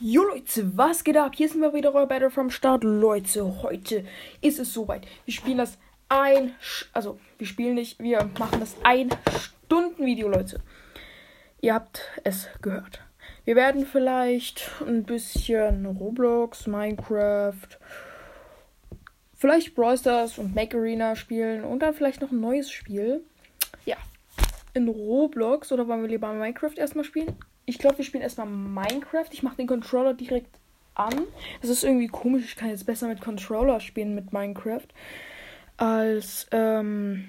Jo Leute, was geht ab? Hier sind wir wieder, euer Battle from Start. Leute, heute ist es soweit. Wir spielen das ein, also wir spielen nicht, wir machen das ein Stunden Video, Leute. Ihr habt es gehört. Wir werden vielleicht ein bisschen Roblox, Minecraft, vielleicht Brawl Stars und Make Arena spielen und dann vielleicht noch ein neues Spiel. Ja, in Roblox oder wollen wir lieber Minecraft erstmal spielen? Ich glaube, wir spielen erstmal Minecraft. Ich mache den Controller direkt an. Das ist irgendwie komisch. Ich kann jetzt besser mit Controller spielen mit Minecraft als ähm,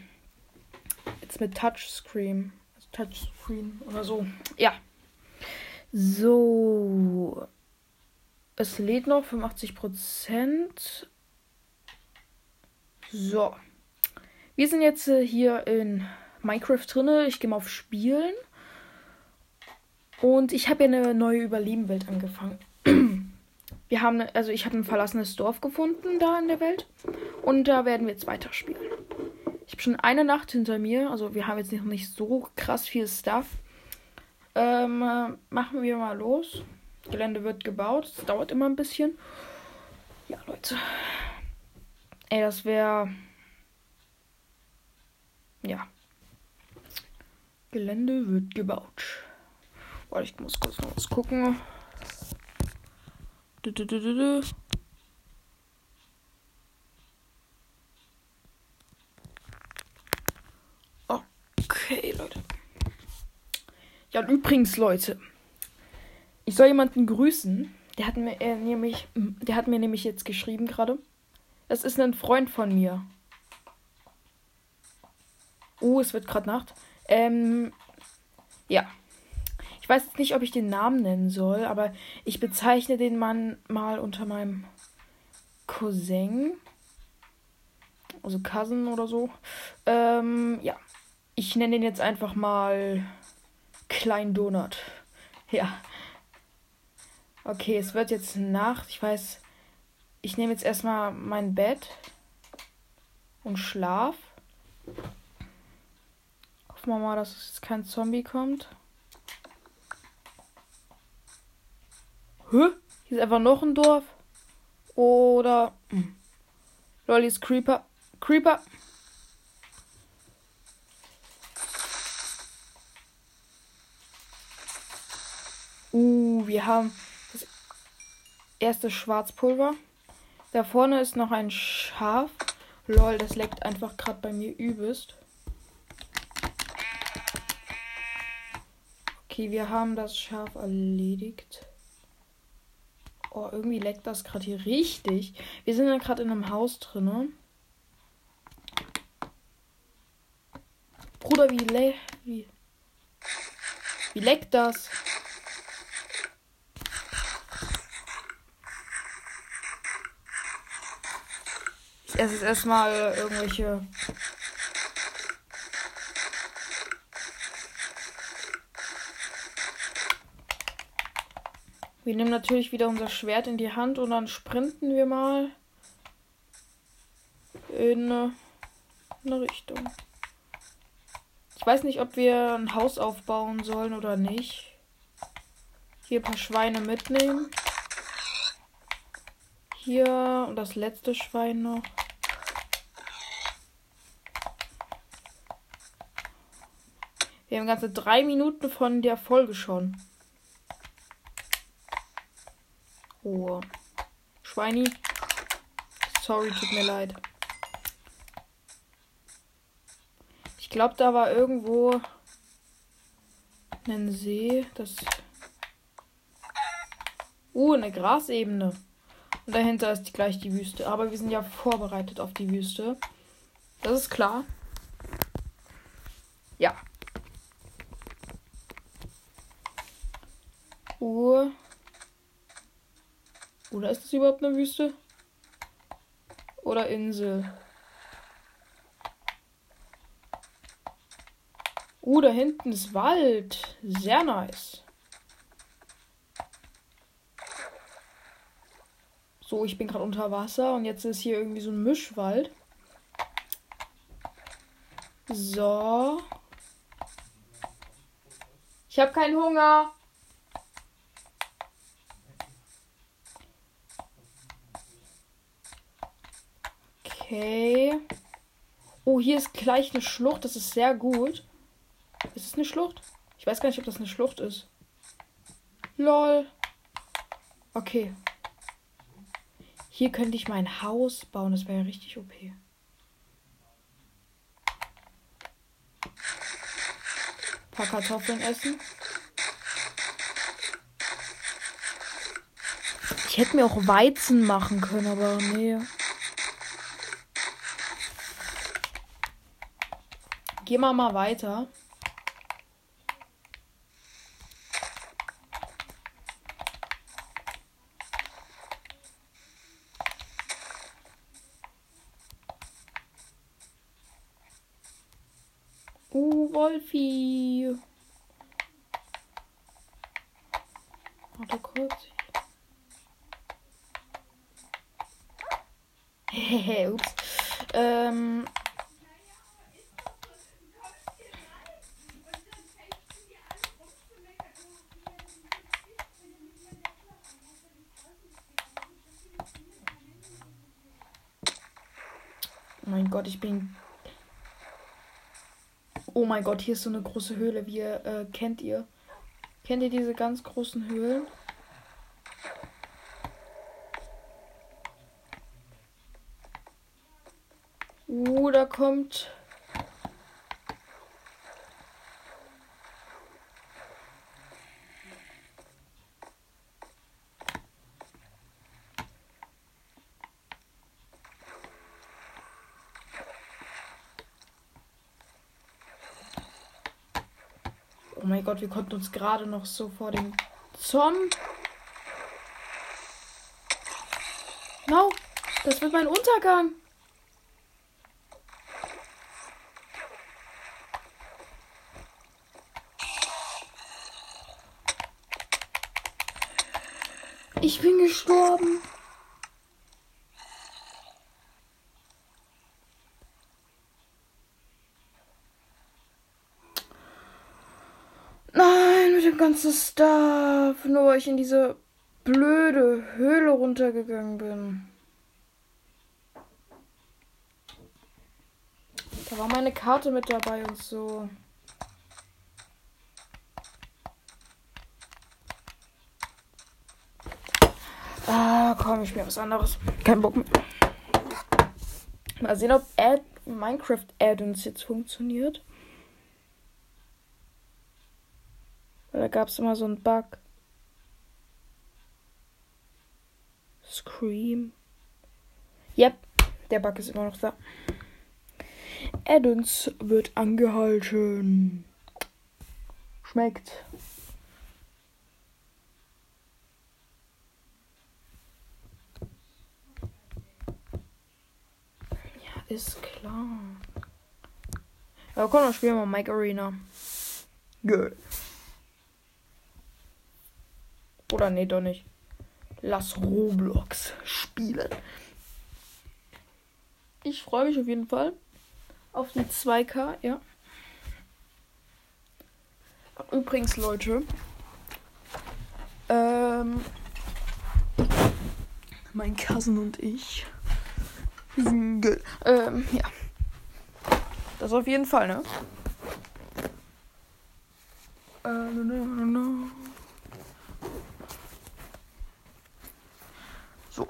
jetzt mit Touchscreen. Also Touchscreen oder so. Ja. So. Es lädt noch 85%. So. Wir sind jetzt äh, hier in Minecraft drinne. Ich gehe mal auf Spielen. Und ich habe ja eine neue Überlebenwelt angefangen. Wir haben, also ich habe ein verlassenes Dorf gefunden da in der Welt. Und da werden wir jetzt weiterspielen. Ich habe schon eine Nacht hinter mir. Also wir haben jetzt noch nicht so krass viel Stuff. Ähm, machen wir mal los. Gelände wird gebaut. Es dauert immer ein bisschen. Ja, Leute. Ey, das wäre. Ja. Gelände wird gebaut. Warte, ich muss kurz noch was gucken. Du, du, du, okay, Leute. Ja, und übrigens, Leute. Ich soll jemanden grüßen. Der hat mir äh, nämlich, der hat mir nämlich jetzt geschrieben gerade. Das ist ein Freund von mir. Oh, es wird gerade Nacht. Ähm, ja. Ich weiß nicht, ob ich den Namen nennen soll, aber ich bezeichne den Mann mal unter meinem Cousin. Also Cousin oder so. Ähm, ja. Ich nenne den jetzt einfach mal Klein Donut. Ja. Okay, es wird jetzt Nacht. Ich weiß. Ich nehme jetzt erstmal mein Bett und schlaf. Hoffen wir mal, dass jetzt kein Zombie kommt. Hä? Hier ist einfach noch ein Dorf. Oder. Hm. Lolli ist Creeper. Creeper. Uh, wir haben das erste Schwarzpulver. Da vorne ist noch ein Schaf. Lol, das leckt einfach gerade bei mir übelst. Okay, wir haben das Schaf erledigt. Oh, irgendwie leckt das gerade hier richtig. Wir sind ja gerade in einem Haus drin. Bruder, wie, le wie, wie leckt das? Ich esse jetzt erstmal irgendwelche Wir nehmen natürlich wieder unser Schwert in die Hand und dann sprinten wir mal in eine Richtung. Ich weiß nicht, ob wir ein Haus aufbauen sollen oder nicht. Hier ein paar Schweine mitnehmen. Hier und das letzte Schwein noch. Wir haben ganze drei Minuten von der Folge schon. Ruhe. Schweini. Sorry, tut mir leid. Ich glaube, da war irgendwo ein See. Das. Uh, eine Grasebene. Und dahinter ist gleich die Wüste. Aber wir sind ja vorbereitet auf die Wüste. Das ist klar. Ja. Uh. Oder ist das überhaupt eine Wüste? Oder Insel? Uh, da hinten ist Wald. Sehr nice. So, ich bin gerade unter Wasser und jetzt ist hier irgendwie so ein Mischwald. So. Ich habe keinen Hunger. Okay. Oh, hier ist gleich eine Schlucht. Das ist sehr gut. Ist es eine Schlucht? Ich weiß gar nicht, ob das eine Schlucht ist. Lol. Okay. Hier könnte ich mein Haus bauen. Das wäre ja richtig OP. Ein paar Kartoffeln essen. Ich hätte mir auch Weizen machen können, aber nee. Gehen wir mal weiter. Uh, Wolfi. Warte kurz. Hehehe, ups. Ähm. Gott, ich bin. Oh mein Gott, hier ist so eine große Höhle. Wie äh, kennt ihr? Kennt ihr diese ganz großen Höhlen? Uh, da kommt. Mein Gott, wir konnten uns gerade noch so vor dem Zom. No, das wird mein Untergang. Ich bin gestorben. Nein, mit dem ganzen Stuff. Nur weil ich in diese blöde Höhle runtergegangen bin. Da war meine Karte mit dabei und so. Ah, komm, ich spiele was anderes. Kein Bock mehr. Mal sehen, ob Ad Minecraft Add-ons jetzt funktioniert. Weil da gab es immer so einen Bug. Scream. Yep, der Bug ist immer noch da. Addons wird angehalten. Schmeckt. Ja, ist klar. Aber komm, dann spielen wir mal Mike Arena. Good. Oder nee, doch nicht. Lass Roblox spielen. Ich freue mich auf jeden Fall auf die 2K, ja. Übrigens, Leute. Ähm, mein Cousin und ich. Ähm, ja. Das auf jeden Fall, ne? Äh, no, no, no. So.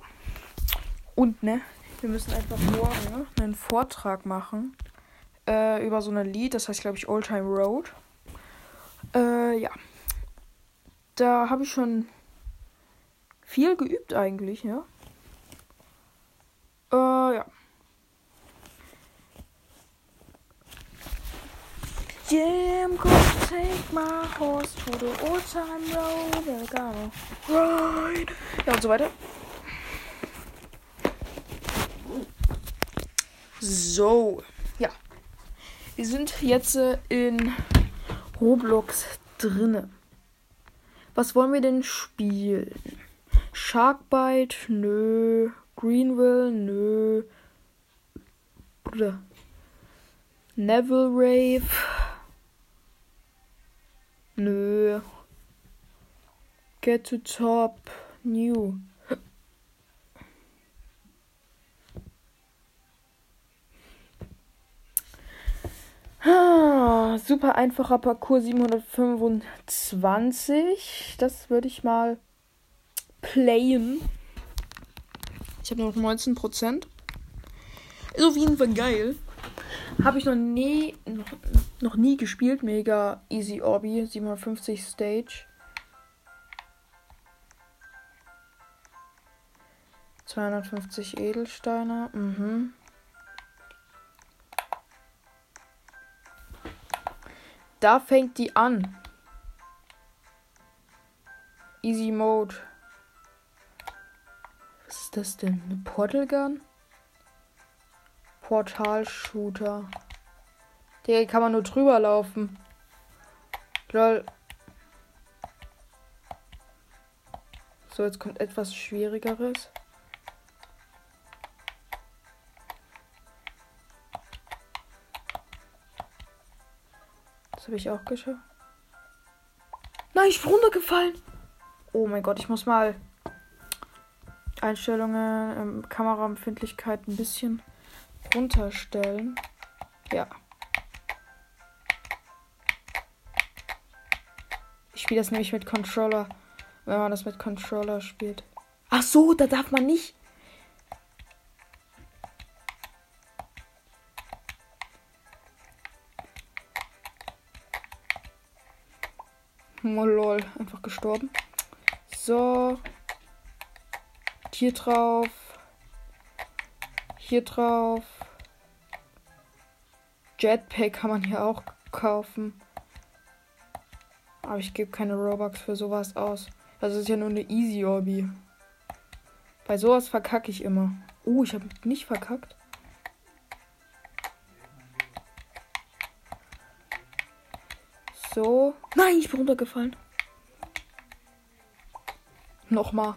Und, ne? Wir müssen einfach morgen ne, einen Vortrag machen äh, über so ein Lied, das heißt, glaube ich, Old Time Road. Äh, ja. Da habe ich schon viel geübt eigentlich, ja. Äh, ja. Yeah, I'm gonna take my horse to the old time road. We're gonna ride. Ja, und so weiter. So, ja. Wir sind jetzt äh, in Roblox drinne. Was wollen wir denn spielen? Sharkbite? Nö. Greenville? Nö. Bruder. Neville Rave? Nö. Get to top. New. Super einfacher Parcours 725. Das würde ich mal playen. Ich habe noch 19%. Ist auf jeden Fall geil. Habe ich noch nie, noch, noch nie gespielt. Mega easy Orbi. 750 Stage. 250 Edelsteine. Mhm. Da fängt die an. Easy Mode. Was ist das denn? Eine Portal Gun? Portal-Shooter. Der kann man nur drüber laufen. Lol. So, jetzt kommt etwas Schwierigeres. Das habe ich auch geschafft. Nein, ich bin runtergefallen. Oh mein Gott, ich muss mal Einstellungen, ähm, Kameraempfindlichkeit ein bisschen runterstellen. Ja. Ich spiele das nämlich mit Controller, wenn man das mit Controller spielt. Ach so, da darf man nicht. Oh lol, einfach gestorben. So. Hier drauf. Hier drauf. Jetpack kann man hier auch kaufen. Aber ich gebe keine Robux für sowas aus. Das ist ja nur eine Easy Hobby. Bei sowas verkacke ich immer. Oh, ich habe nicht verkackt. So. Nein, ich bin runtergefallen. Nochmal.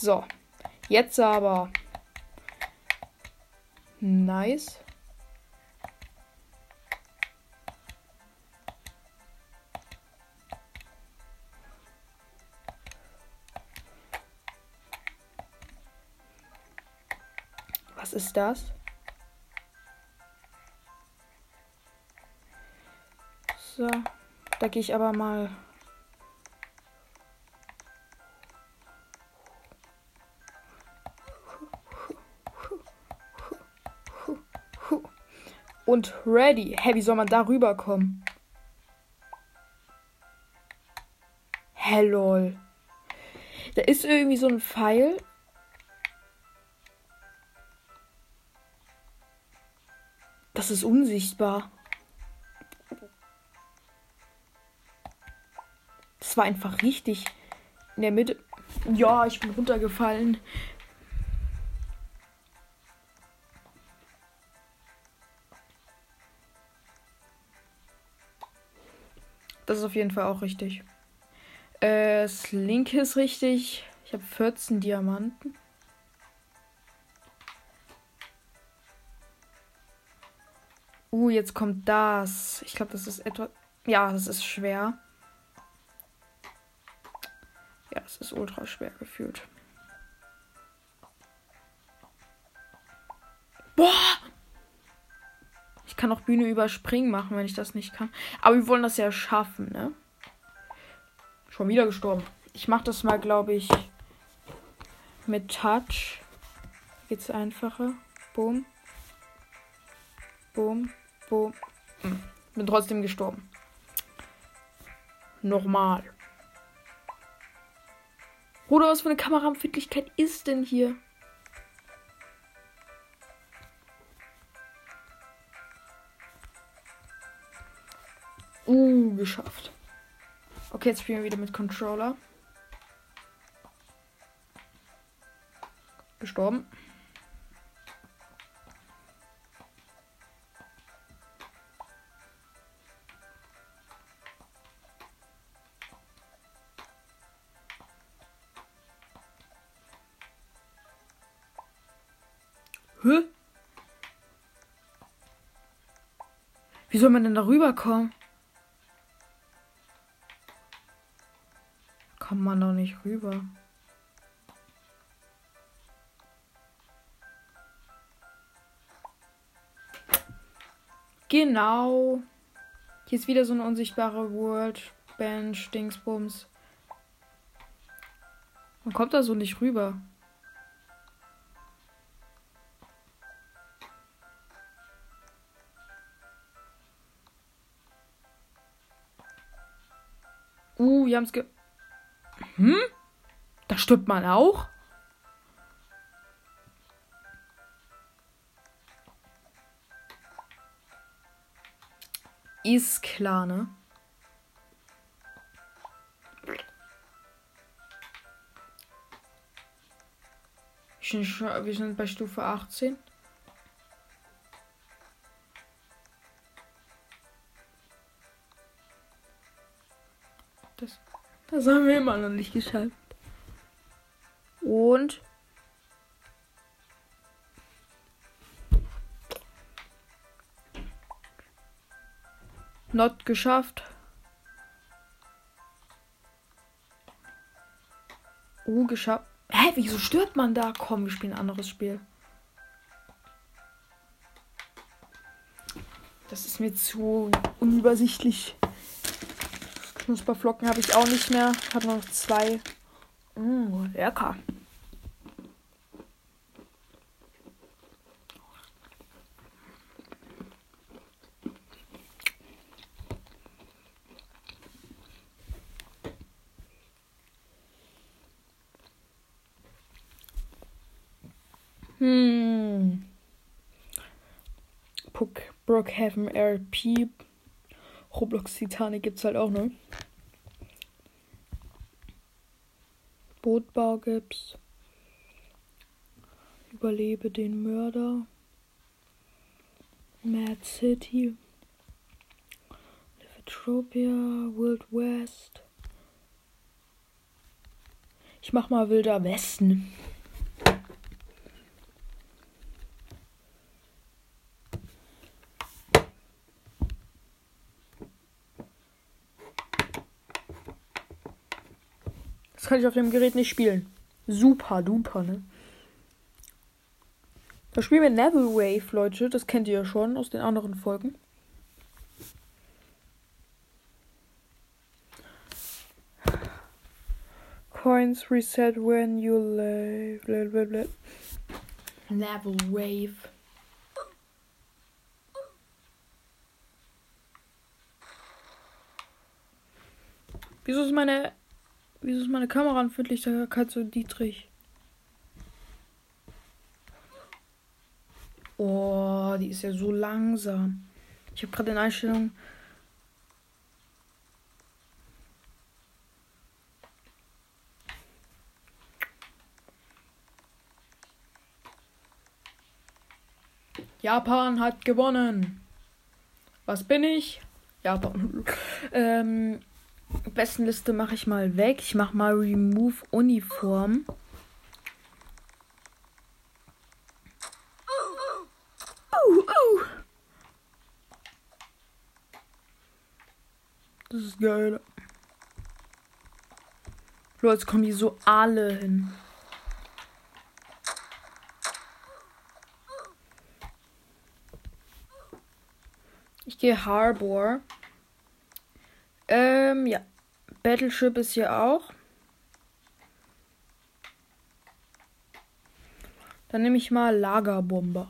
So. Jetzt aber. Nice. Was ist das? So, da gehe ich aber mal und ready. Hä, wie soll man da rüberkommen? Hä, lol. Da ist irgendwie so ein Pfeil. Das ist unsichtbar. Das war einfach richtig in der Mitte. Ja, ich bin runtergefallen. Das ist auf jeden Fall auch richtig. Äh, das linke ist richtig. Ich habe 14 Diamanten. Uh, jetzt kommt das. Ich glaube, das ist etwa. Ja, das ist schwer. Ja, es ist ultra schwer gefühlt. Boah! Ich kann auch Bühne überspringen machen, wenn ich das nicht kann. Aber wir wollen das ja schaffen, ne? Schon wieder gestorben. Ich mache das mal, glaube ich, mit Touch. Geht's einfacher. Boom. Boom. Boom. Hm. Bin trotzdem gestorben. Nochmal. Bruder, was für eine Kameraempfindlichkeit ist denn hier? Uh, geschafft. Okay, jetzt spielen wir wieder mit Controller. Gestorben. Wie soll man denn da rüberkommen? kommt man doch nicht rüber. Genau. Hier ist wieder so eine unsichtbare World. Bench, Dingsbums. Man kommt da so nicht rüber. Wir haben es ge... Hm? Da stirbt man auch? Ist klar, ne? Wir sind bei Stufe 18. das haben wir immer noch nicht geschafft. Und Not geschafft. Oh, geschafft. Hä, wieso stirbt man da? Komm, wir spielen ein anderes Spiel. Das ist mir zu unübersichtlich. Knusperflocken habe ich auch nicht mehr. Hat noch zwei. Mmh, lecker. Hm. Brookhaven RP. Roblox Titanic gibt's halt auch, ne? Bootbau gibt's. Überlebe den Mörder. Mad City. Livetropia, Wild West. Ich mach mal Wilder Westen. Kann ich auf dem Gerät nicht spielen. Super duper, ne? Da spielen wir Neville Wave, Leute. Das kennt ihr ja schon aus den anderen Folgen. Coins reset when you leave. Neville Wave. Wieso ist meine Wieso ist meine Kameraanfindlichkeit so niedrig? Oh, die ist ja so langsam. Ich habe gerade in Einstellungen. Japan hat gewonnen. Was bin ich? Japan. ähm, besten Liste mache ich mal weg. Ich mache mal Remove Uniform. Uh, uh. Das ist geil. Leute, kommen die so alle hin. Ich gehe Harbor. Ähm, ja. Battleship ist hier auch. Dann nehme ich mal Lagerbomber.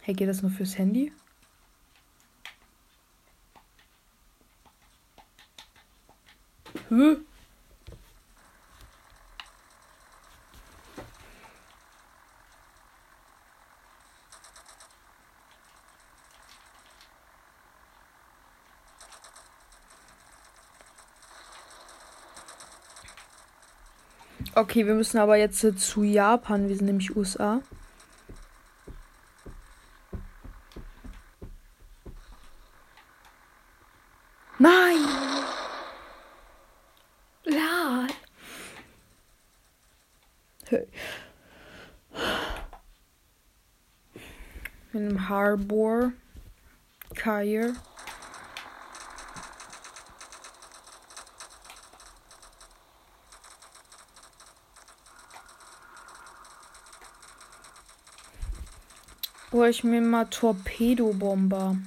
Hey, geht das nur fürs Handy? Hä? Okay, wir müssen aber jetzt äh, zu Japan. Wir sind nämlich USA. Nein! Lad! Hey. In einem Harbor. Kair. Ich mir mal Torpedobomber.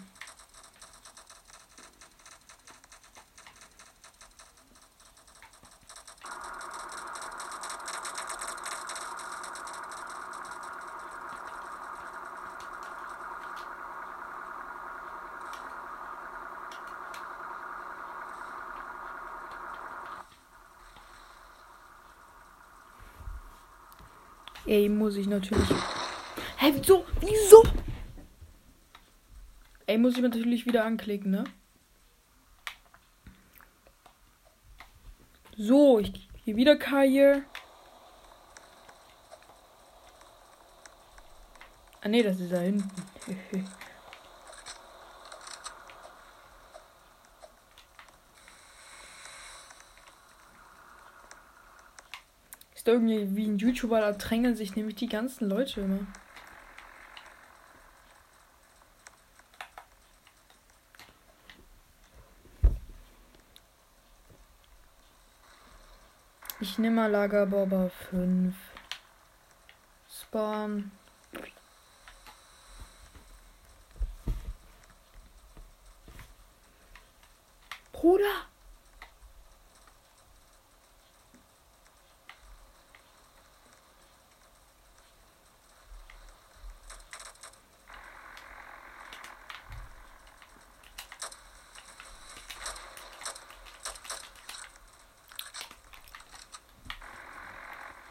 Ey, muss ich natürlich. Hä, wieso? Wieso? Ey, muss ich natürlich wieder anklicken, ne? So, ich gehe wieder Kaje. Ah ne, das ist da hinten. ist irgendwie wie ein YouTuber, da drängeln sich nämlich die ganzen Leute immer. Ich nehme mal Lagerbomber 5. Spawn. Bruder!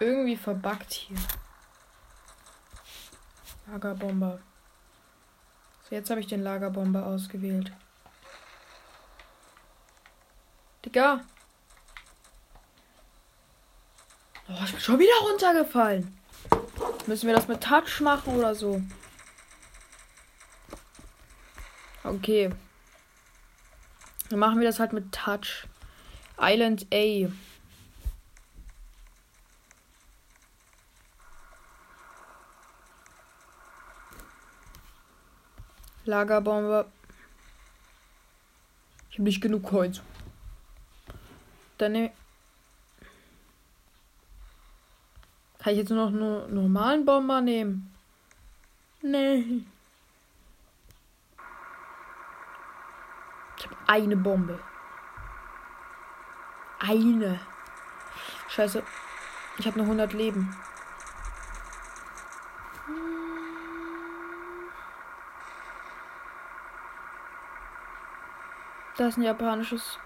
Irgendwie verbuggt hier. Lagerbomber. So, jetzt habe ich den Lagerbomber ausgewählt. Digga. Oh, ich bin schon wieder runtergefallen. Müssen wir das mit Touch machen oder so? Okay. Dann machen wir das halt mit Touch. Island A. Lagerbombe. Ich habe nicht genug Holz. Dann nehme Kann ich jetzt nur noch einen normalen Bomber nehmen? Nee. Ich habe eine Bombe. Eine. Scheiße. Ich habe nur 100 Leben. Da ist ein japanisches.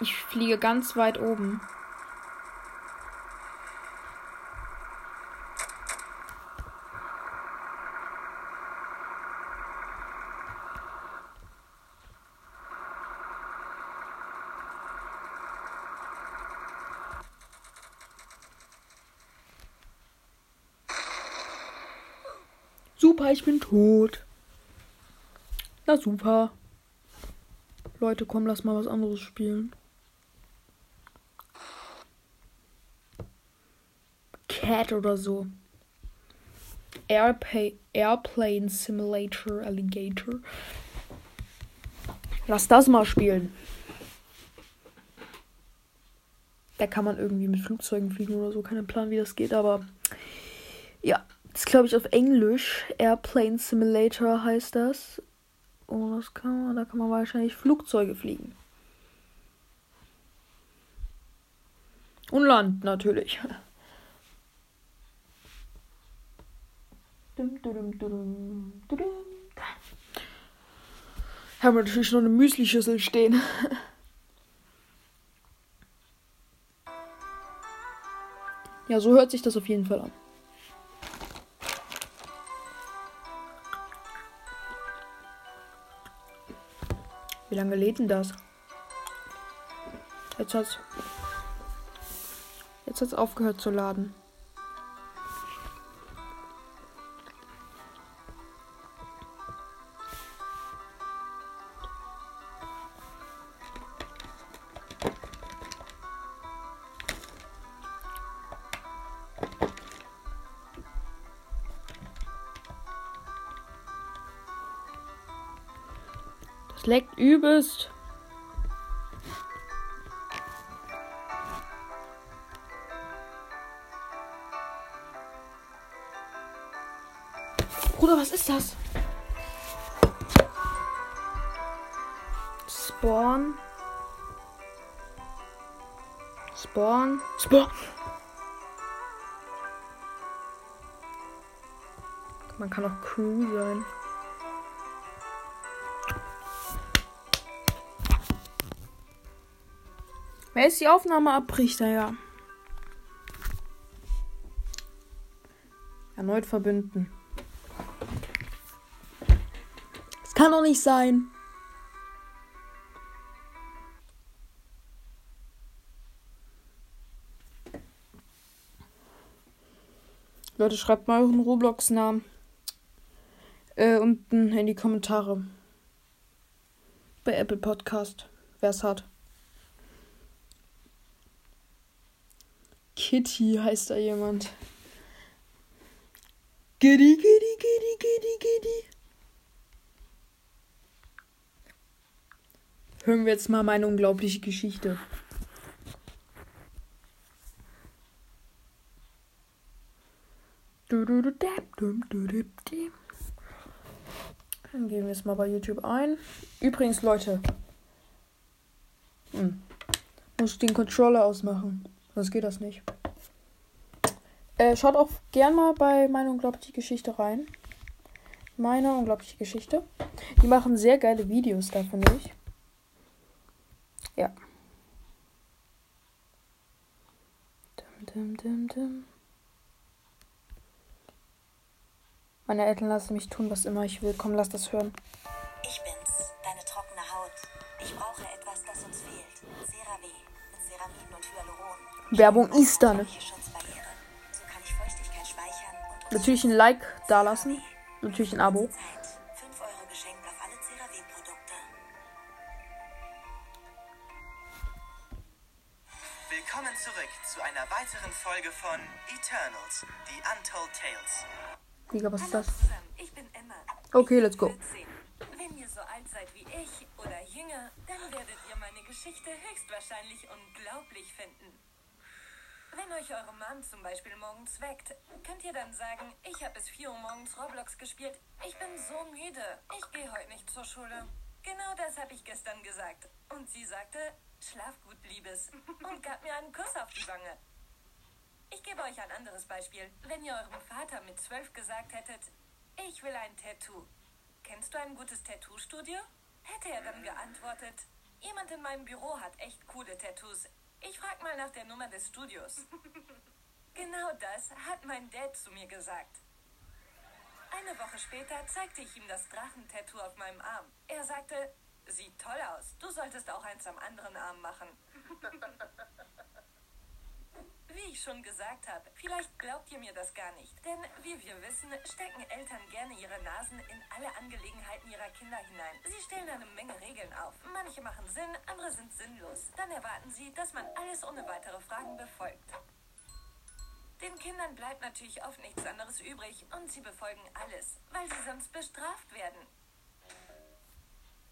Ich fliege ganz weit oben. Super, ich bin tot. Na super. Leute, komm, lass mal was anderes spielen. Cat oder so. Airpa Airplane Simulator Alligator. Lass das mal spielen. Da kann man irgendwie mit Flugzeugen fliegen oder so. Keinen Plan, wie das geht, aber ja. Das ist, glaube ich, auf Englisch. Airplane Simulator heißt das. Und das kann man, da kann man wahrscheinlich Flugzeuge fliegen. Und Land natürlich. Haben wir natürlich noch eine Müsli-Schüssel stehen. ja, so hört sich das auf jeden Fall an. Wie lange lädt denn das? Jetzt hat's. Jetzt hat's aufgehört zu laden. Leckt übelst. Bruder, was ist das? Spawn. Spawn. Spawn. Man kann auch Crew sein. Wer ist die Aufnahme abbricht, ja. Erneut verbinden. Das kann doch nicht sein. Leute, schreibt mal euren Roblox-Namen äh, unten in die Kommentare. Bei Apple Podcast, wer es hat. Kitty heißt da jemand. Giddy, giddy, giddy, giddy, giddy. Hören wir jetzt mal meine unglaubliche Geschichte. Dann gehen wir jetzt mal bei YouTube ein. Übrigens, Leute. Hm. Muss ich den Controller ausmachen. Sonst geht das nicht. Äh, schaut auch gern mal bei meine unglaubliche Geschichte rein. Meine unglaubliche Geschichte. Die machen sehr geile Videos da, finde ich. Ja. Dum, dum, dum. Meine Eltern lassen mich tun, was immer ich will. Komm, lass das hören. Ich bin's, Werbung ist da, ne? Natürlich ein Like dalassen. Natürlich ein Abo. Zeit. 5 Euro geschenkt auf alle CeraVe-Produkte. Willkommen zurück zu einer weiteren Folge von Eternals, die Untold Tales. Digga, was ist das? zusammen, ich bin Emma. Okay, let's go. 14. Wenn ihr so alt seid wie ich oder jünger, dann werdet ihr meine Geschichte höchstwahrscheinlich unglaublich finden. Wenn euch eure Mom zum Beispiel morgens weckt, könnt ihr dann sagen, ich habe bis 4 Uhr morgens Roblox gespielt. Ich bin so müde. Ich gehe heute nicht zur Schule. Genau das habe ich gestern gesagt. Und sie sagte, schlaf gut, Liebes. Und gab mir einen Kuss auf die Wange. Ich gebe euch ein anderes Beispiel. Wenn ihr eurem Vater mit zwölf gesagt hättet, ich will ein Tattoo. Kennst du ein gutes Tattoo-Studio? Hätte er dann geantwortet, jemand in meinem Büro hat echt coole Tattoos. Ich frag mal nach der Nummer des Studios. genau das hat mein Dad zu mir gesagt. Eine Woche später zeigte ich ihm das Drachentattoo auf meinem Arm. Er sagte, sieht toll aus. Du solltest auch eins am anderen Arm machen. Wie ich schon gesagt habe, vielleicht glaubt ihr mir das gar nicht. Denn wie wir wissen, stecken Eltern gerne ihre Nasen in alle Angelegenheiten ihrer Kinder hinein. Sie stellen eine Menge Regeln auf. Manche machen Sinn, andere sind sinnlos. Dann erwarten sie, dass man alles ohne weitere Fragen befolgt. Den Kindern bleibt natürlich oft nichts anderes übrig und sie befolgen alles, weil sie sonst bestraft werden.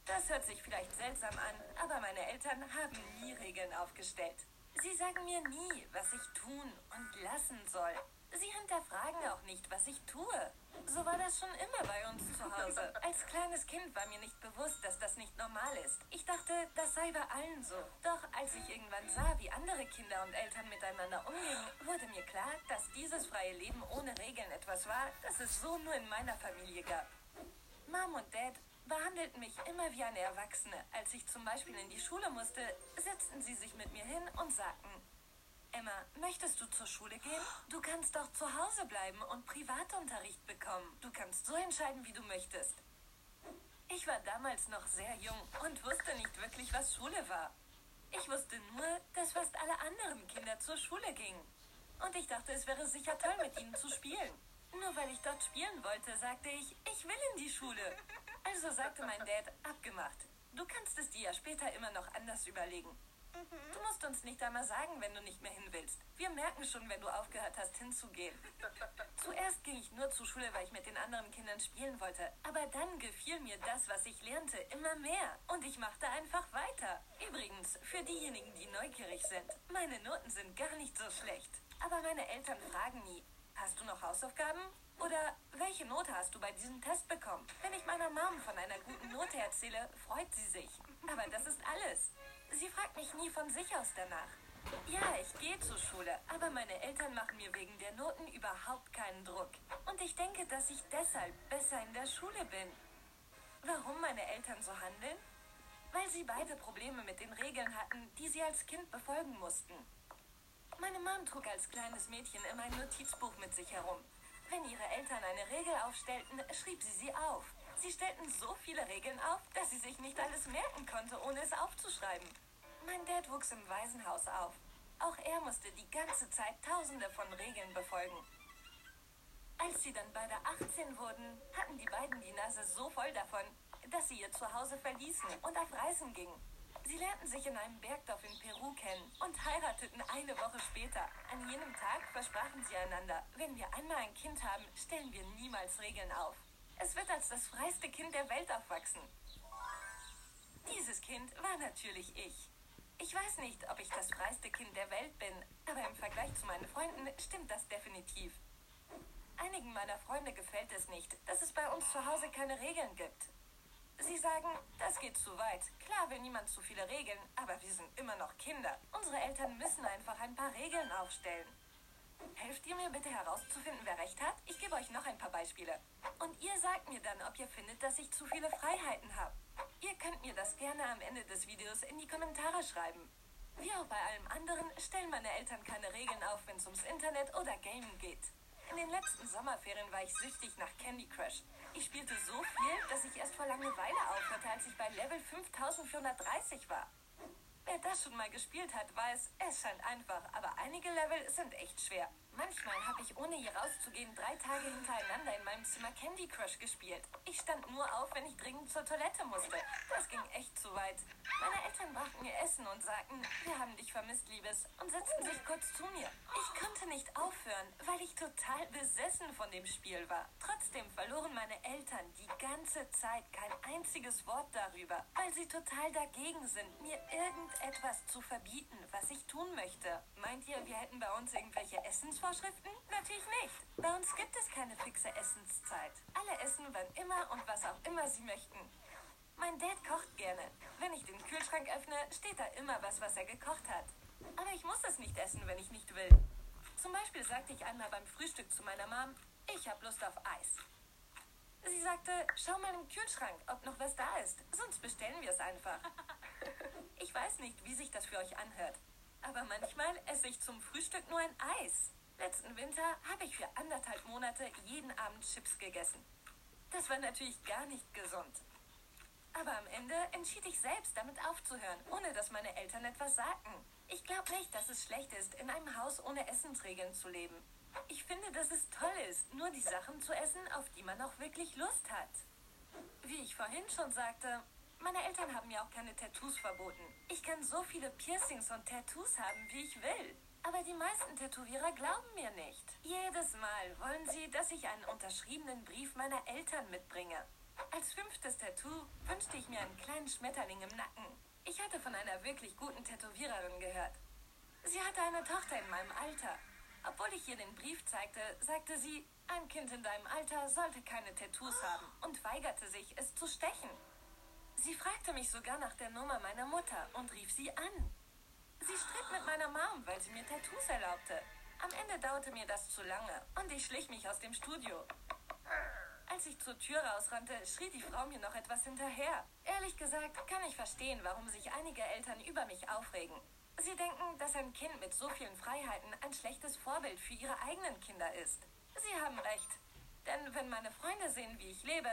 Das hört sich vielleicht seltsam an, aber meine Eltern haben nie Regeln aufgestellt. Sie sagen mir nie, was ich tun und lassen soll. Sie hinterfragen auch nicht, was ich tue. So war das schon immer bei uns zu Hause. Als kleines Kind war mir nicht bewusst, dass das nicht normal ist. Ich dachte, das sei bei allen so. Doch als ich irgendwann sah, wie andere Kinder und Eltern miteinander umgingen, wurde mir klar, dass dieses freie Leben ohne Regeln etwas war, das es so nur in meiner Familie gab. Mom und Dad behandelten mich immer wie eine Erwachsene. Als ich zum Beispiel in die Schule musste, setzten sie sich mit mir hin und sagten, Emma, möchtest du zur Schule gehen? Du kannst doch zu Hause bleiben und Privatunterricht bekommen. Du kannst so entscheiden, wie du möchtest. Ich war damals noch sehr jung und wusste nicht wirklich, was Schule war. Ich wusste nur, dass fast alle anderen Kinder zur Schule gingen. Und ich dachte, es wäre sicher toll, mit ihnen zu spielen. Nur weil ich dort spielen wollte, sagte ich, ich will in die Schule. Also sagte mein Dad, abgemacht. Du kannst es dir ja später immer noch anders überlegen. Du musst uns nicht einmal sagen, wenn du nicht mehr hin willst. Wir merken schon, wenn du aufgehört hast, hinzugehen. Zuerst ging ich nur zur Schule, weil ich mit den anderen Kindern spielen wollte. Aber dann gefiel mir das, was ich lernte, immer mehr. Und ich machte einfach weiter. Übrigens, für diejenigen, die neugierig sind, meine Noten sind gar nicht so schlecht. Aber meine Eltern fragen nie, hast du noch Hausaufgaben? Oder welche Note hast du bei diesem Test bekommen? Wenn ich meiner Mom von einer guten Note erzähle, freut sie sich. Aber das ist alles. Sie fragt mich nie von sich aus danach. Ja, ich gehe zur Schule, aber meine Eltern machen mir wegen der Noten überhaupt keinen Druck. Und ich denke, dass ich deshalb besser in der Schule bin. Warum meine Eltern so handeln? Weil sie beide Probleme mit den Regeln hatten, die sie als Kind befolgen mussten. Meine Mom trug als kleines Mädchen immer ein Notizbuch mit sich herum. Wenn ihre Eltern eine Regel aufstellten, schrieb sie sie auf. Sie stellten so viele Regeln auf, dass sie sich nicht alles merken konnte, ohne es aufzuschreiben. Mein Dad wuchs im Waisenhaus auf. Auch er musste die ganze Zeit tausende von Regeln befolgen. Als sie dann beide 18 wurden, hatten die beiden die Nase so voll davon, dass sie ihr Zuhause verließen und auf Reisen gingen. Sie lernten sich in einem Bergdorf in Peru kennen und heirateten eine Woche später. An jenem Tag versprachen sie einander, wenn wir einmal ein Kind haben, stellen wir niemals Regeln auf. Es wird als das freiste Kind der Welt aufwachsen. Dieses Kind war natürlich ich. Ich weiß nicht, ob ich das freiste Kind der Welt bin, aber im Vergleich zu meinen Freunden stimmt das definitiv. Einigen meiner Freunde gefällt es nicht, dass es bei uns zu Hause keine Regeln gibt. Sie sagen, das geht zu weit. Klar will niemand zu viele Regeln, aber wir sind immer noch Kinder. Unsere Eltern müssen einfach ein paar Regeln aufstellen. Helft ihr mir bitte herauszufinden, wer recht hat? Ich gebe euch noch ein paar Beispiele. Und ihr sagt mir dann, ob ihr findet, dass ich zu viele Freiheiten habe. Ihr könnt mir das gerne am Ende des Videos in die Kommentare schreiben. Wie auch bei allem anderen stellen meine Eltern keine Regeln auf, wenn es ums Internet oder Gaming geht. In den letzten Sommerferien war ich süchtig nach Candy Crush. Ich spielte so viel, dass ich erst vor Langeweile aufhörte, als ich bei Level 5430 war. Wer das schon mal gespielt hat, weiß, es scheint einfach, aber einige Level sind echt schwer. Manchmal habe ich, ohne hier rauszugehen, drei Tage hintereinander in meinem Zimmer Candy Crush gespielt. Ich stand nur auf, wenn ich dringend zur Toilette musste. Das ging echt zu weit. Meine Eltern brachten mir Essen und sagten, wir haben dich vermisst, Liebes, und setzten sich kurz zu mir. Ich konnte nicht aufhören, weil ich total besessen von dem Spiel war. Trotzdem verloren meine Eltern die ganze Zeit kein einziges Wort darüber, weil sie total dagegen sind, mir irgendetwas zu verbieten, was ich tun möchte. Meint ihr, wir hätten bei uns irgendwelche Essensvorschriften? Natürlich nicht. Bei uns gibt es keine fixe Essenszeit. Alle essen wann immer und was auch immer sie möchten. Mein Dad kocht gerne. Wenn ich den Kühlschrank öffne, steht da immer was, was er gekocht hat. Aber ich muss es nicht essen, wenn ich nicht will. Zum Beispiel sagte ich einmal beim Frühstück zu meiner Mom, ich habe Lust auf Eis. Sie sagte, schau mal im Kühlschrank, ob noch was da ist. Sonst bestellen wir es einfach. Ich weiß nicht, wie sich das für euch anhört. Aber manchmal esse ich zum Frühstück nur ein Eis. Letzten Winter habe ich für anderthalb Monate jeden Abend Chips gegessen. Das war natürlich gar nicht gesund. Aber am Ende entschied ich selbst, damit aufzuhören, ohne dass meine Eltern etwas sagten. Ich glaube nicht, dass es schlecht ist, in einem Haus ohne Essensregeln zu leben. Ich finde, dass es toll ist, nur die Sachen zu essen, auf die man auch wirklich Lust hat. Wie ich vorhin schon sagte, meine Eltern haben mir auch keine Tattoos verboten. Ich kann so viele Piercings und Tattoos haben, wie ich will. Aber die meisten Tätowierer glauben mir nicht. Jedes Mal wollen sie, dass ich einen unterschriebenen Brief meiner Eltern mitbringe. Als fünftes Tattoo wünschte ich mir einen kleinen Schmetterling im Nacken. Ich hatte von einer wirklich guten Tätowiererin gehört. Sie hatte eine Tochter in meinem Alter. Obwohl ich ihr den Brief zeigte, sagte sie, ein Kind in deinem Alter sollte keine Tattoos haben und weigerte sich, es zu stechen. Sie fragte mich sogar nach der Nummer meiner Mutter und rief sie an. Sie stritt mit meiner Mom, weil sie mir Tattoos erlaubte. Am Ende dauerte mir das zu lange und ich schlich mich aus dem Studio. Als ich zur Tür rausrannte, schrie die Frau mir noch etwas hinterher. Ehrlich gesagt kann ich verstehen, warum sich einige Eltern über mich aufregen. Sie denken, dass ein Kind mit so vielen Freiheiten ein schlechtes Vorbild für ihre eigenen Kinder ist. Sie haben recht. Denn wenn meine Freunde sehen, wie ich lebe,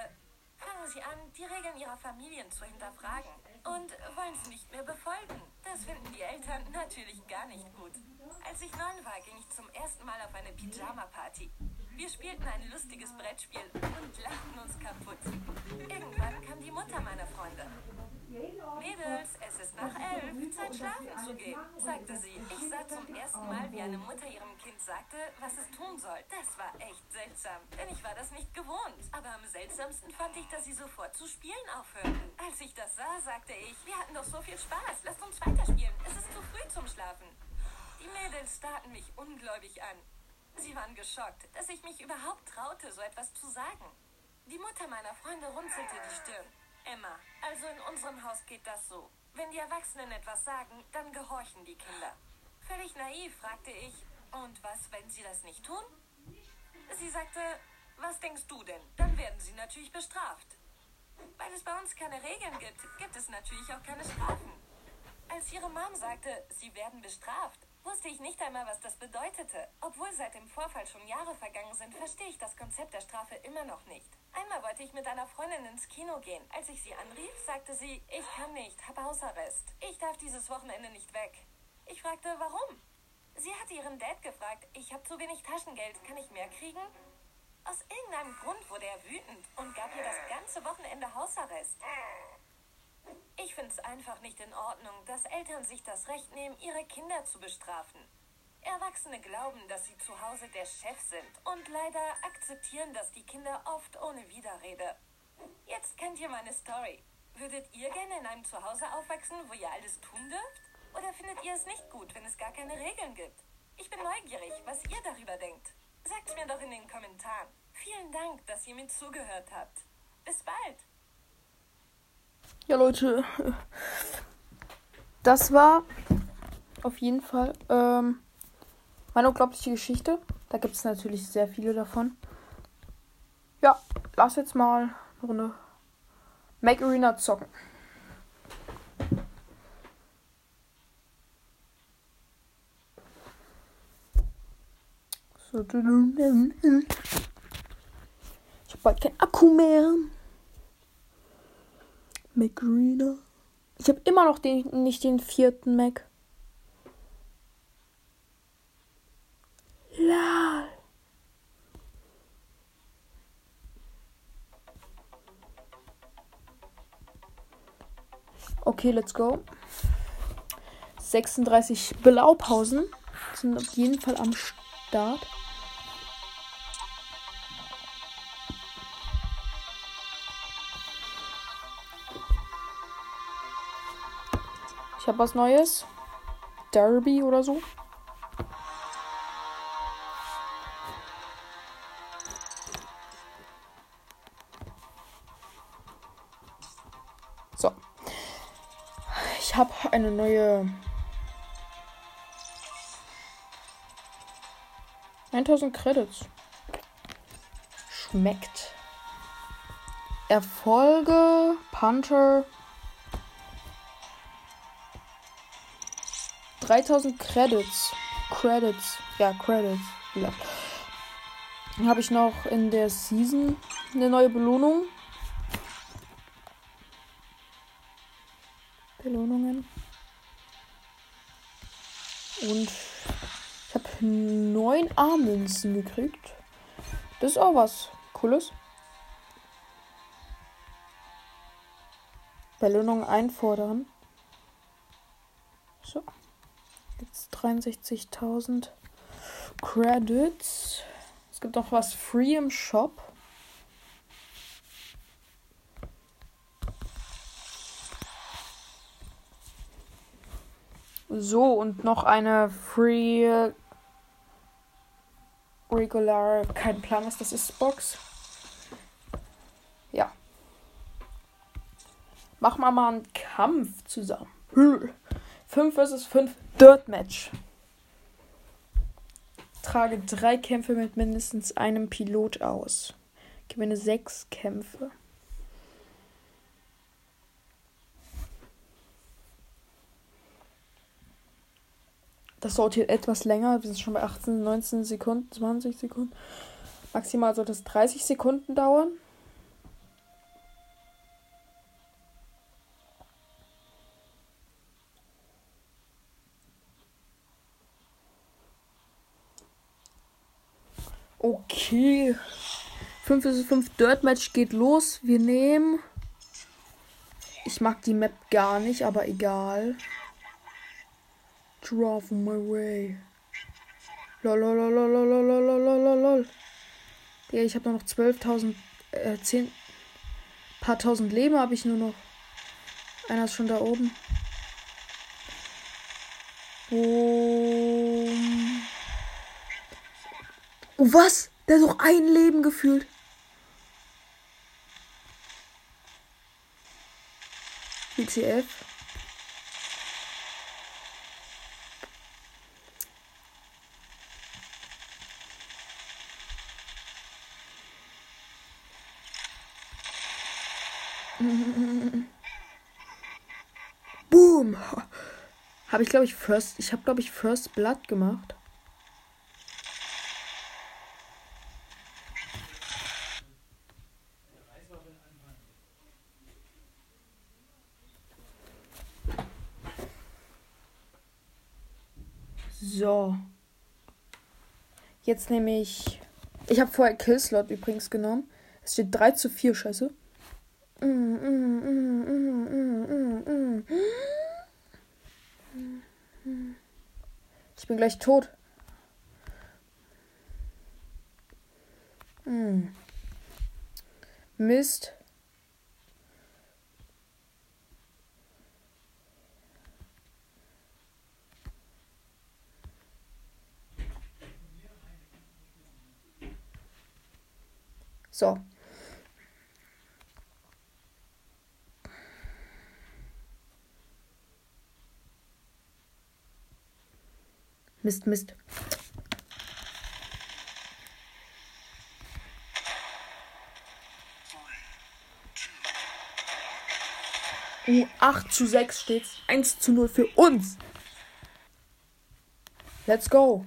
fangen sie an, die Regeln ihrer Familien zu hinterfragen und wollen sie nicht mehr befolgen. Das finden die Eltern natürlich gar nicht gut. Als ich neun war, ging ich zum ersten Mal auf eine Pyjama-Party. Wir spielten ein lustiges Brettspiel und lachten uns kaputt. Irgendwann kam die Mutter meiner Freunde. Mädels, es ist nach elf, Zeit schlafen zu gehen, sagte sie. Ich sah zum ersten Mal, wie eine Mutter ihrem Kind sagte, was es tun soll. Das war echt seltsam, denn ich war das nicht gewohnt. Aber am seltsamsten fand ich, dass sie sofort zu spielen aufhörten. Als ich das sah, sagte ich, wir hatten doch so viel Spaß, lasst uns weiterspielen. Es ist zu früh zum Schlafen. Die Mädels starrten mich ungläubig an. Sie waren geschockt, dass ich mich überhaupt traute, so etwas zu sagen. Die Mutter meiner Freunde runzelte die Stirn. Emma, also in unserem Haus geht das so. Wenn die Erwachsenen etwas sagen, dann gehorchen die Kinder. Völlig naiv fragte ich, und was, wenn sie das nicht tun? Sie sagte, was denkst du denn? Dann werden sie natürlich bestraft. Weil es bei uns keine Regeln gibt, gibt es natürlich auch keine Strafen. Als ihre Mom sagte, sie werden bestraft, wusste ich nicht einmal, was das bedeutete. Obwohl seit dem Vorfall schon Jahre vergangen sind, verstehe ich das Konzept der Strafe immer noch nicht. Einmal wollte ich mit einer Freundin ins Kino gehen. Als ich sie anrief, sagte sie, ich kann nicht, hab Hausarrest. Ich darf dieses Wochenende nicht weg. Ich fragte, warum? Sie hatte ihren Dad gefragt, ich habe zu wenig Taschengeld, kann ich mehr kriegen? Aus irgendeinem Grund wurde er wütend und gab ihr das ganze Wochenende Hausarrest. Ich finde es einfach nicht in Ordnung, dass Eltern sich das Recht nehmen, ihre Kinder zu bestrafen. Erwachsene glauben, dass sie zu Hause der Chef sind und leider akzeptieren das die Kinder oft ohne Widerrede. Jetzt kennt ihr meine Story. Würdet ihr gerne in einem Zuhause aufwachsen, wo ihr alles tun dürft? Oder findet ihr es nicht gut, wenn es gar keine Regeln gibt? Ich bin neugierig, was ihr darüber denkt. Sagt's mir doch in den Kommentaren. Vielen Dank, dass ihr mir zugehört habt. Bis bald. Ja, Leute, das war auf jeden Fall ähm, meine unglaubliche Geschichte. Da gibt es natürlich sehr viele davon. Ja, lass jetzt mal eine Runde Make Arena zocken. So, ich habe bald kein Akku mehr. Mac Arena. Ich habe immer noch den, nicht den vierten Mac. Okay, let's go. 36 Blaupausen sind auf jeden Fall am Start. Ich habe was Neues. Derby oder so. Eine neue 1000 Credits. Schmeckt. Erfolge, Punter. 3000 Credits. Credits. Ja, Credits. Ja. Habe ich noch in der Season eine neue Belohnung. Und ich habe neun A-Münzen gekriegt. Das ist auch was Cooles. Belohnung einfordern. So. Jetzt 63.000 Credits. Es gibt auch was free im Shop. So, und noch eine Free Regular, kein Plan, was das ist, Box. Ja. Machen wir mal einen Kampf zusammen. 5 vs 5 Dirt Match. Trage drei Kämpfe mit mindestens einem Pilot aus. Gewinne sechs Kämpfe. Das sollte etwas länger. Wir sind schon bei 18, 19 Sekunden, 20 Sekunden. Maximal sollte es 30 Sekunden dauern. Okay. 5 vs 5 Dirt Match geht los. Wir nehmen Ich mag die Map gar nicht, aber egal. Drive my way. Lolololololololololol. Digga, ich habe nur noch 12.000, äh, 10, paar tausend Leben habe ich nur noch. Einer ist schon da oben. Boom. Oh, was? Der hat doch ein Leben gefühlt. WTF. Boom. Habe ich glaube ich First, ich habe glaube ich First Blood gemacht. So. Jetzt nehme ich. Ich habe vorher Killslot übrigens genommen. Es steht 3 zu 4, scheiße. Ich bin gleich tot. Mist. So. Mist, Mist. Uh, 8 zu 6 steht's. 1 zu 0 für uns. Let's go.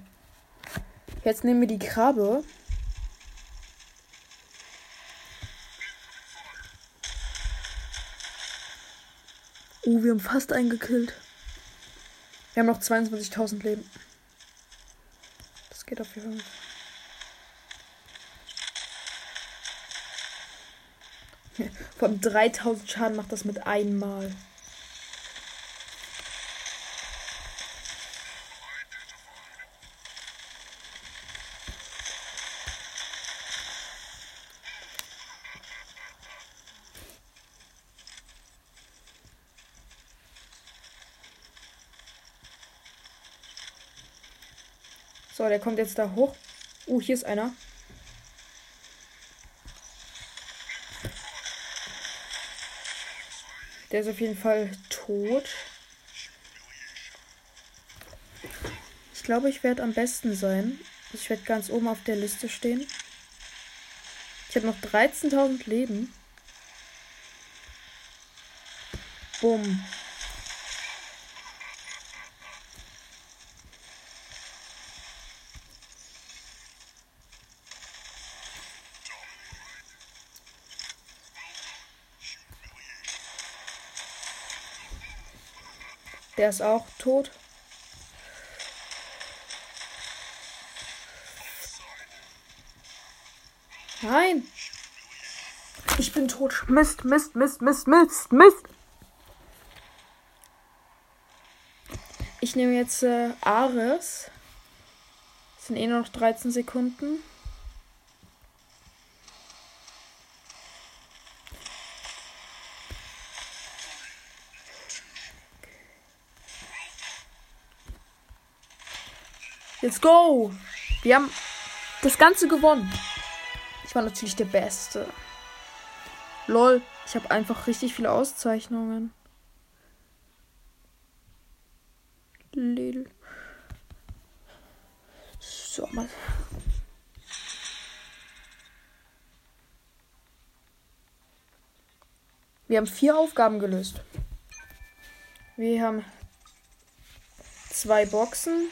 Jetzt nehmen wir die Krabbe. Uh, wir haben fast eingekillt. Wir haben noch 22.000 Leben. Geht auf jeden Fall. Von 3000 Schaden macht das mit einmal. So, der kommt jetzt da hoch. Uh, hier ist einer. Der ist auf jeden Fall tot. Ich glaube, ich werde am besten sein. Ich werde ganz oben auf der Liste stehen. Ich habe noch 13.000 Leben. Bumm. Der ist auch tot. Nein. Ich bin tot. Mist, Mist, Mist, Mist, Mist, Mist. Ich nehme jetzt äh, Ares. Das sind eh nur noch 13 Sekunden. Let's go! Wir haben das Ganze gewonnen. Ich war natürlich der Beste. Lol, ich habe einfach richtig viele Auszeichnungen. Lil. So, mal. Wir haben vier Aufgaben gelöst. Wir haben zwei Boxen,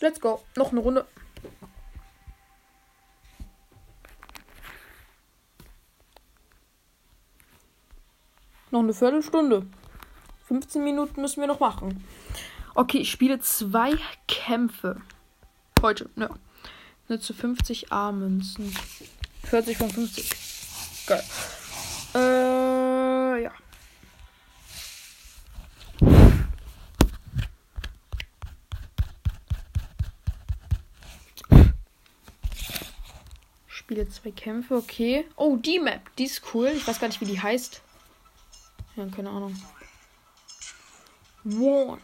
Let's go. Noch eine Runde. Noch eine Viertelstunde. 15 Minuten müssen wir noch machen. Okay, ich spiele zwei Kämpfe. Heute, ja. Nütze 50 A-Münzen. 40 von 50. Geil. Äh, ja. Zwei Kämpfe, okay. Oh, die Map, die ist cool. Ich weiß gar nicht, wie die heißt. Ja, keine Ahnung. One.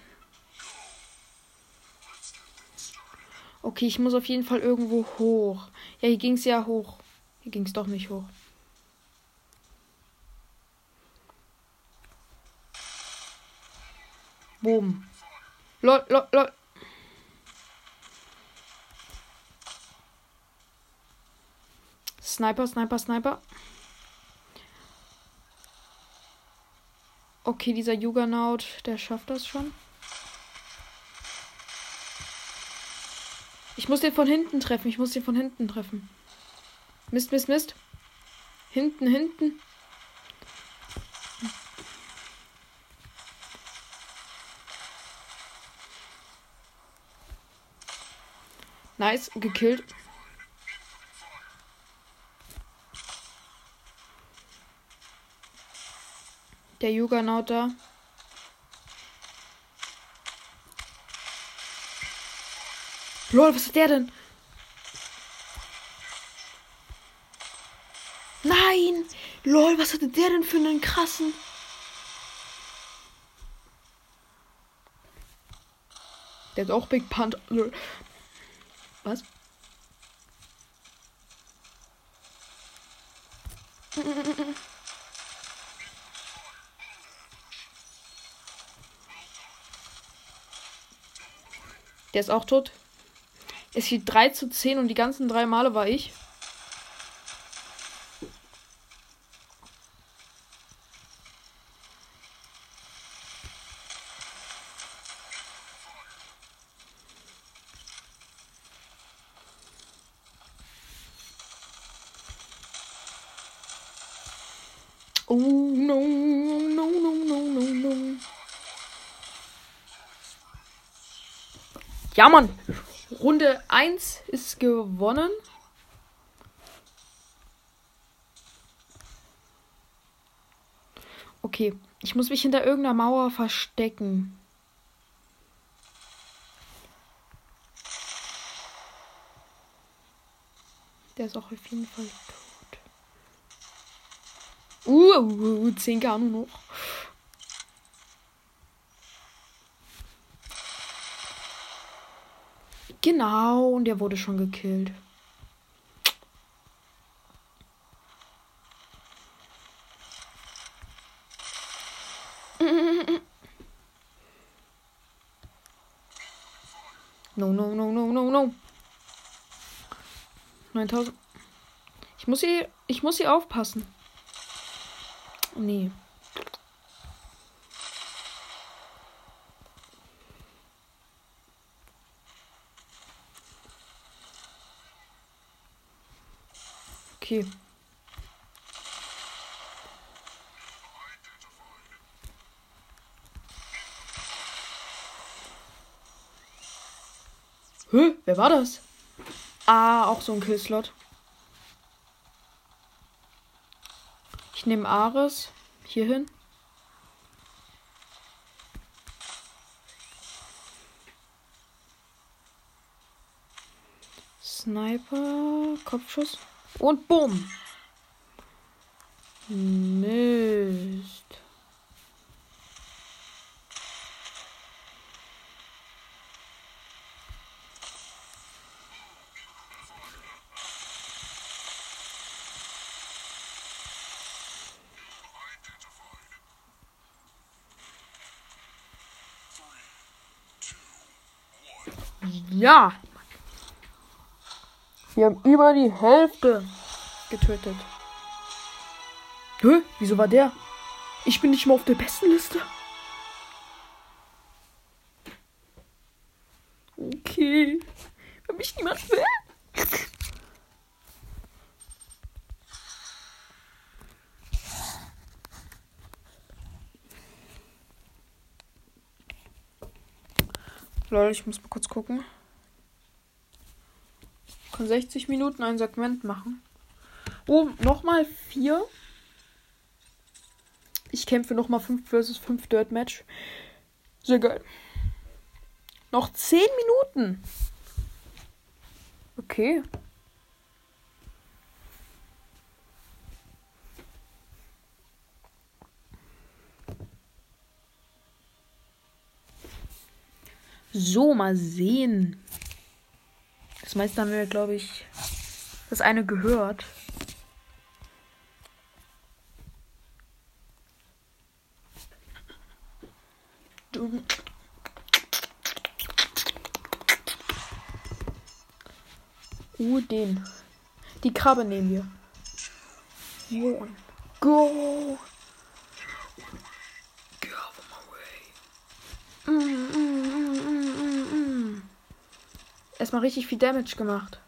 Okay, ich muss auf jeden Fall irgendwo hoch. Ja, hier ging es ja hoch. Hier ging es doch nicht hoch. Boom. Lol, lol, lol. Sniper, Sniper, Sniper. Okay, dieser Juggernaut, der schafft das schon. Ich muss den von hinten treffen. Ich muss den von hinten treffen. Mist, Mist, Mist. Hinten, hinten. Nice, gekillt. Der Juggernaut da. Lol, was ist der denn? Nein! Lol, was hatte der denn für einen krassen? Der hat auch Big. Lol. Was? Der ist auch tot. Es steht 3 zu 10 und die ganzen drei Male war ich. Oh no, no, no, no, no, no. Ja, Mann. Runde 1 ist gewonnen. Okay, ich muss mich hinter irgendeiner Mauer verstecken. Der ist auch auf jeden Fall tot. Uh, uh 10 Kanu noch. Genau, und der wurde schon gekillt. No, no, no, no, no, no. 9000. Ich muss hier, ich muss hier aufpassen. Nee. Okay. Hä? Wer war das? Ah, auch so ein Killslot. Ich nehme Ares hier hin. Sniper, Kopfschuss und bumm. Mist. Ja. Wir haben über die Hälfte getötet. Hä? Wieso war der? Ich bin nicht mal auf der besten Liste. Okay. Wenn mich niemand will. Leute, ich muss mal kurz gucken. Kann 60 Minuten ein Segment machen. Oh, nochmal vier. Ich kämpfe nochmal 5 versus 5 Dirt Match. Sehr geil. Noch 10 Minuten. Okay. So, mal sehen. Das meiste haben wir, glaube ich, das eine gehört. Du. Uh, den. Die Krabbe nehmen wir. Go. Get out of my way. Mm, mm, mm, mm. Erstmal richtig viel Damage gemacht.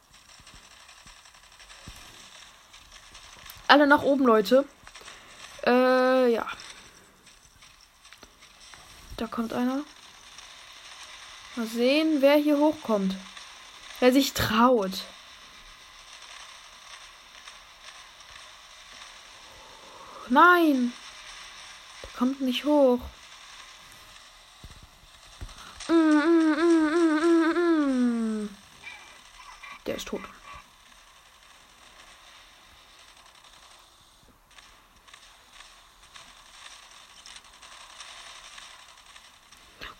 Alle nach oben, Leute. Äh, ja. Da kommt einer. Mal sehen, wer hier hochkommt. Wer sich traut. Nein! Der kommt nicht hoch. Mm, mm, mm, mm, mm, mm. Der ist tot.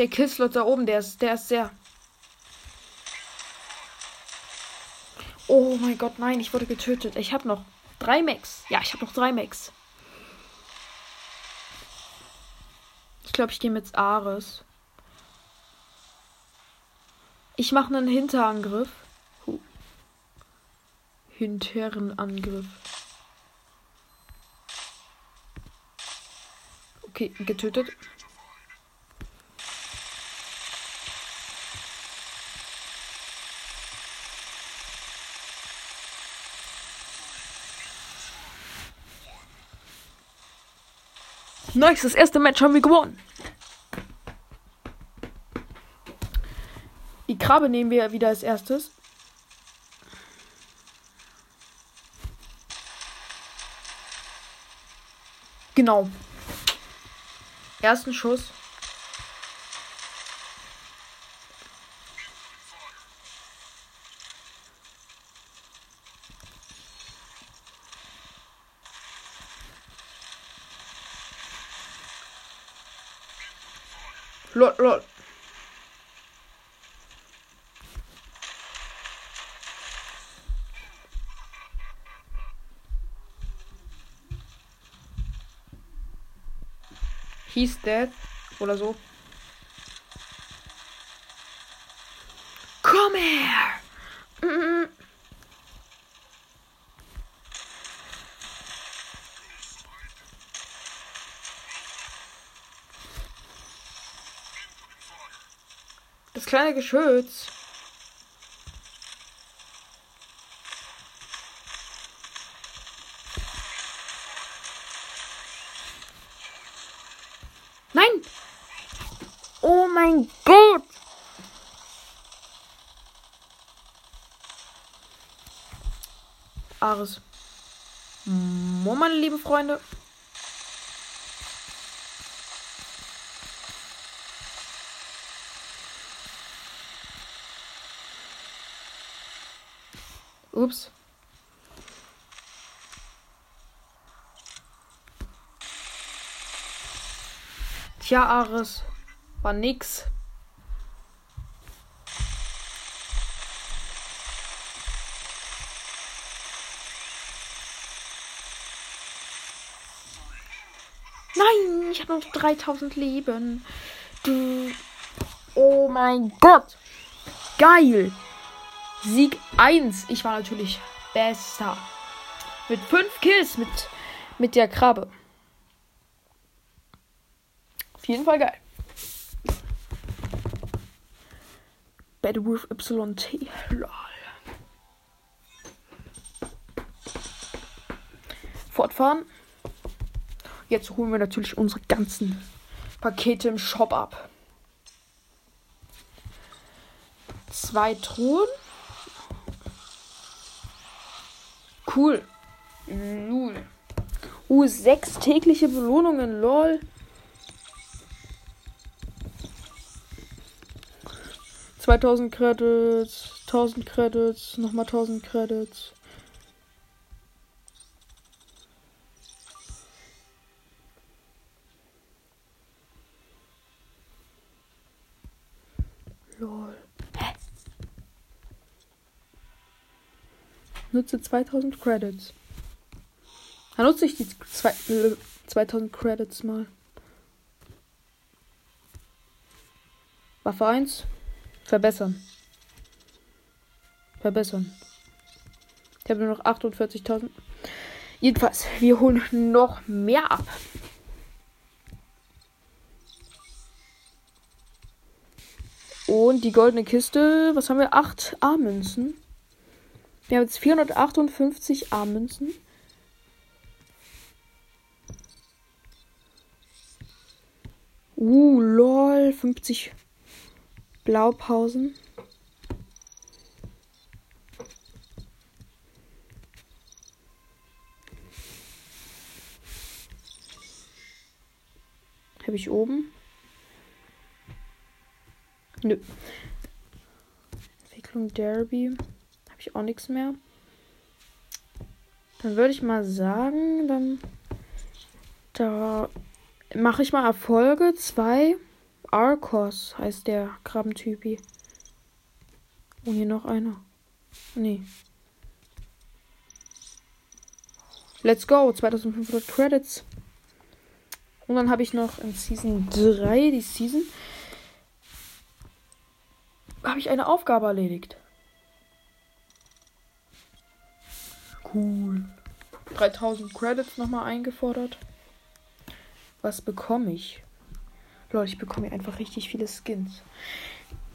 Der Killslot da oben, der ist, der ist sehr. Oh mein Gott, nein, ich wurde getötet. Ich habe noch drei Max. Ja, ich habe noch drei Max. Ich glaube, ich gehe mit Ares. Ich mache einen Hinterangriff. Hinteren Angriff. Okay, getötet. Nice, das erste Match haben wir gewonnen. Die Krabbe nehmen wir wieder als erstes. Genau. Ersten Schuss. Lol, lol. He's dead. Oder so. Komm her! Mm. Das kleine Geschütz. Nein! Oh mein Gott! Ares. Mo, meine lieben Freunde. Ups. Tja, Ares. War nix. Nein, ich habe noch 3000 Leben. Du. Oh mein Gott. Geil. Sieg 1. Ich war natürlich besser. Mit 5 Kills, mit mit der Krabbe. Auf jeden Fall geil. Battle with YT. Lol. Fortfahren. Jetzt holen wir natürlich unsere ganzen Pakete im Shop ab. Zwei Truhen. Cool. Lul. Uh, sechs tägliche Belohnungen, lol. 2000 Credits, 1000 Credits, nochmal 1000 Credits. Lol. Hä? Nutze 2000 Credits. Dann nutze ich die zwei, äh, 2000 Credits mal. Waffe 1. Verbessern. Verbessern. Ich habe nur noch 48.000. Jedenfalls, wir holen noch mehr ab. Und die goldene Kiste, was haben wir? 8 A-Münzen. Wir haben jetzt 458 A-Münzen. Uh, lol, 50 Blaupausen. Habe ich oben? Nö. Entwicklung Derby. Habe ich auch nichts mehr. Dann würde ich mal sagen, dann da mache ich mal Erfolge. Zwei. Arcos heißt der Krabbentypi. Und hier noch einer. Nee. Let's go. 2500 Credits. Und dann habe ich noch in Season 3, die Season, habe ich eine Aufgabe erledigt. Cool. 3000 Credits nochmal eingefordert. Was bekomme ich? Leute, ich bekomme hier einfach richtig viele Skins.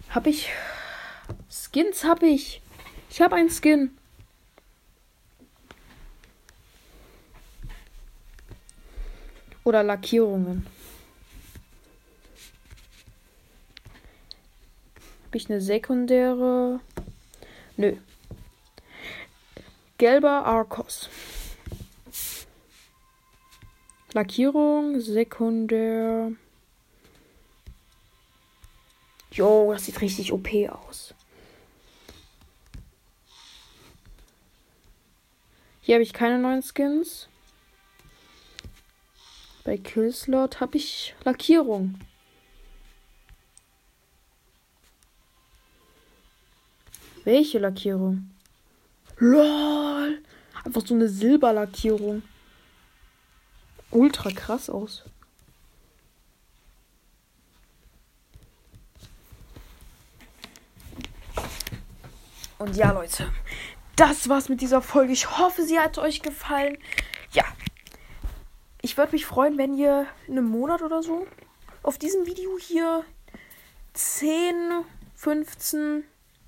Hab ich. Skins hab ich. Ich habe einen Skin. Oder Lackierungen. Habe ich eine sekundäre? Nö. Gelber Arcos. Lackierung, sekundär. Jo, das sieht richtig OP aus. Hier habe ich keine neuen Skins. Bei Killslot habe ich Lackierung. Welche Lackierung? LOL! Einfach so eine Silberlackierung. Ultra krass aus. Und ja, Leute, das war's mit dieser Folge. Ich hoffe, sie hat euch gefallen. Ja, ich würde mich freuen, wenn ihr in einem Monat oder so auf diesem Video hier 10, 15,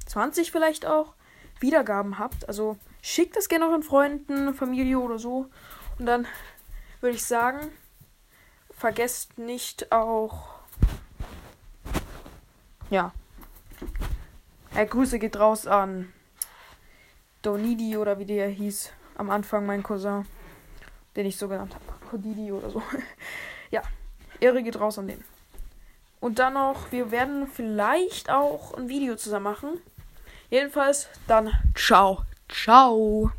20 vielleicht auch Wiedergaben habt. Also schickt das gerne euren Freunden, Familie oder so. Und dann würde ich sagen, vergesst nicht auch. Ja, Hey, Grüße geht raus an Donidi oder wie der hieß am Anfang, mein Cousin, den ich so genannt habe. Kodidi oder so. ja, Ehre geht raus an den. Und dann noch, wir werden vielleicht auch ein Video zusammen machen. Jedenfalls, dann ciao, ciao.